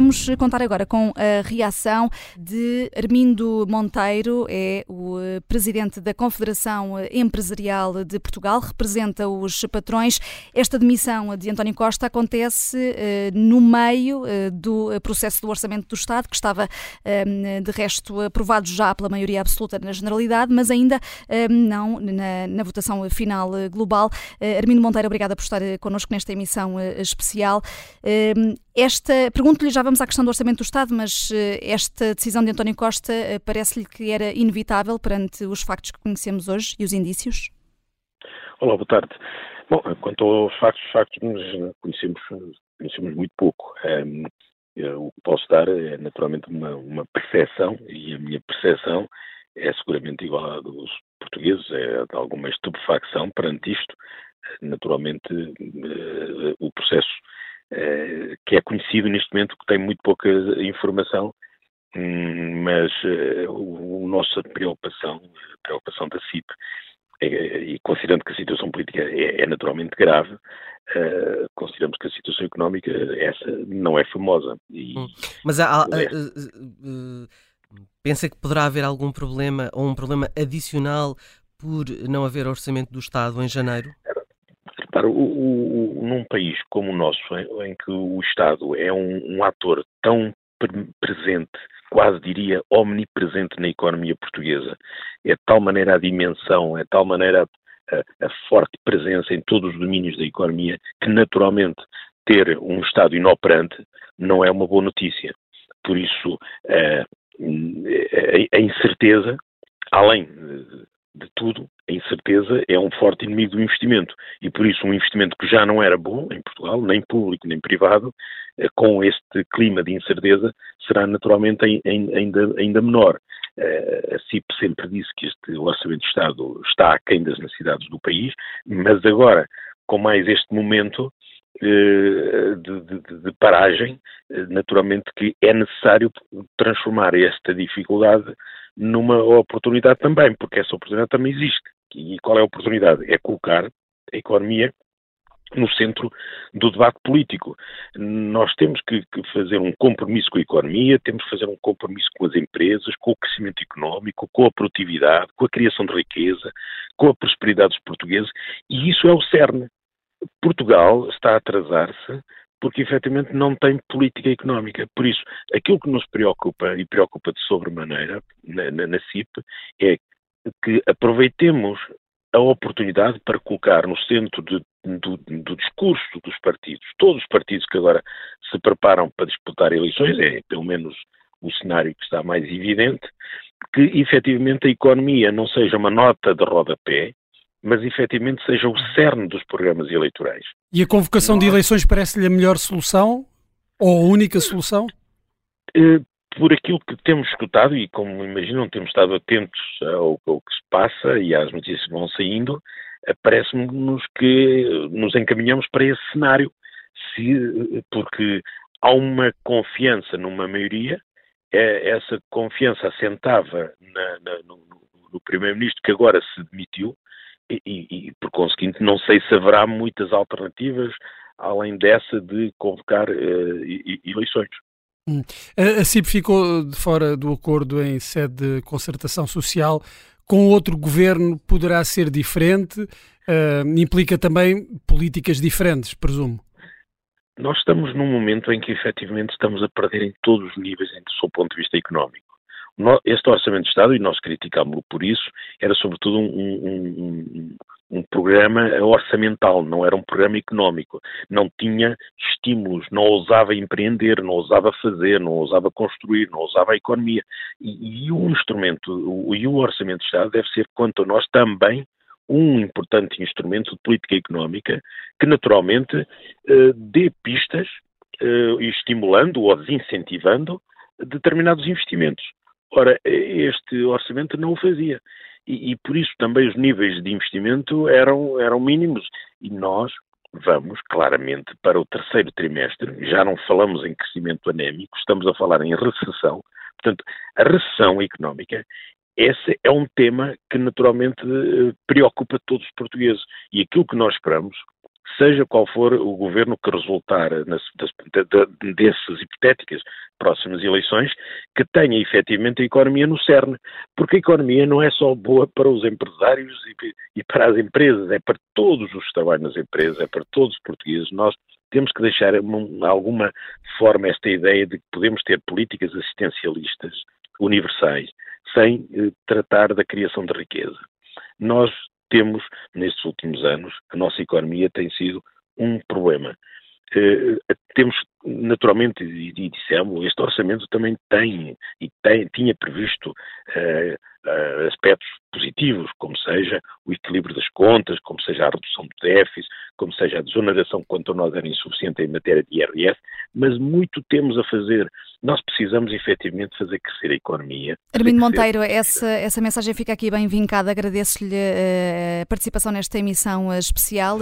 Vamos contar agora com a reação de Armindo Monteiro, é o presidente da Confederação Empresarial de Portugal, representa os patrões. Esta demissão de António Costa acontece no meio do processo do Orçamento do Estado, que estava de resto aprovado já pela maioria absoluta na Generalidade, mas ainda não na, na votação final global. Armindo Monteiro, obrigada por estar connosco nesta emissão especial. Esta, pergunto-lhe, já vamos à questão do Orçamento do Estado, mas esta decisão de António Costa parece-lhe que era inevitável perante os factos que conhecemos hoje e os indícios? Olá, boa tarde. Bom, quanto aos factos, factos conhecemos, conhecemos muito pouco. Um, o que posso dar é naturalmente uma, uma percepção, e a minha percepção é seguramente igual à dos portugueses, é de alguma estupefacção perante isto. Naturalmente, uh, o processo que é conhecido neste momento, que tem muito pouca informação, um, mas uh, a nossa preocupação, a preocupação da CIP, é, e considerando que a situação política é, é naturalmente grave, uh, consideramos que a situação económica essa não é famosa. E, hum. Mas há, uh, uh, pensa que poderá haver algum problema ou um problema adicional por não haver orçamento do Estado em janeiro? O, o, num país como o nosso, em, em que o Estado é um, um ator tão presente, quase diria omnipresente na economia portuguesa. É de tal maneira a dimensão, é de tal maneira a, a, forte presença em todos os domínios da economia que, naturalmente, ter um Estado inoperante não é uma boa notícia. Por isso, a, a incerteza, além de tudo, a incerteza é um forte inimigo do investimento. E por isso, um investimento que já não era bom em Portugal, nem público nem privado, eh, com este clima de incerteza, será naturalmente ainda, ainda menor. Eh, a CIP sempre disse que este Orçamento de Estado está aquém das necessidades do país, mas agora, com mais este momento, eh, de, de, de, paragem, naturalmente que é necessário transformar esta dificuldade numa oportunidade também, porque essa oportunidade também existe. E qual é a oportunidade? É colocar a economia no centro do debate político. Nós temos que, que, fazer um compromisso com a economia, temos que fazer um compromisso com as empresas, com o crescimento económico, com a produtividade, com a criação de riqueza, com a prosperidade dos portugueses, e isso é o cerne. Portugal está a atrasar-se porque efetivamente não tem política económica. Por isso, aquilo que nos preocupa, e preocupa de sobremaneira na, na, na CIP, é que aproveitemos a oportunidade para colocar no centro de, do, do, discurso dos partidos, todos os partidos que agora se preparam para disputar eleições, é pelo menos o cenário que está mais evidente, que efetivamente a economia não seja uma nota de rodapé, mas efetivamente seja o cerne dos programas eleitorais. E a convocação de eleições parece-lhe a melhor solução? Ou a única solução? Por aquilo que temos escutado, e como imaginam, temos estado atentos ao, ao que se passa e às notícias que vão saindo, parece-nos que nos encaminhamos para esse cenário, se, porque há uma confiança numa maioria, é, essa confiança assentava na, na, no, no Primeiro-Ministro que agora se demitiu, e, e, por conseguinte, não sei se haverá muitas alternativas além dessa de convocar uh, eleições. Hum. A CIP ficou de fora do acordo em sede de concertação social. Com outro governo poderá ser diferente? Uh, implica também políticas diferentes, presumo. Nós estamos num momento em que efetivamente estamos a perder em todos os níveis, do seu ponto de vista económico. Este Orçamento de Estado, e nós criticámos-lo por isso, era sobretudo um, um, um, um, programa orçamental, não era um programa económico. Não tinha estímulos, não ousava empreender, não ousava fazer, não ousava construir, não ousava a economia. E, e o instrumento, o, e o Orçamento de Estado deve ser, quanto a nós, também um importante instrumento de política económica que, naturalmente, eh, dê pistas, eh, estimulando ou desincentivando determinados investimentos. Ora, este orçamento não o fazia. E, e, por isso também os níveis de investimento eram, eram mínimos. E nós vamos claramente para o terceiro trimestre, já não falamos em crescimento anémico, estamos a falar em recessão. Portanto, a recessão económica, esse é um tema que naturalmente preocupa todos os portugueses. E aquilo que nós esperamos seja qual for o governo que resultar nas, das, de, dessas hipotéticas próximas eleições, que tenha efetivamente a economia no cerne. Porque a economia não é só boa para os empresários e, e para as empresas, é para todos os que trabalham nas empresas, é para todos os portugueses. Nós temos que deixar de alguma forma esta ideia de que podemos ter políticas assistencialistas universais sem eh, tratar da criação de riqueza. Nós temos, nestes últimos anos, a nossa economia tem sido um problema. Uh, temos, naturalmente, e, e dissemos, este orçamento também tem e tem, tinha previsto uh, uh, aspectos positivos, como seja o equilíbrio das contas, como seja a redução do déficit, como seja a desoneração quanto a nós era insuficiente em matéria de IRS, mas muito temos a fazer. Nós precisamos efetivamente fazer crescer a economia. Armindo Monteiro, essa, essa mensagem fica aqui bem vincada. Agradeço-lhe eh, a participação nesta emissão especial.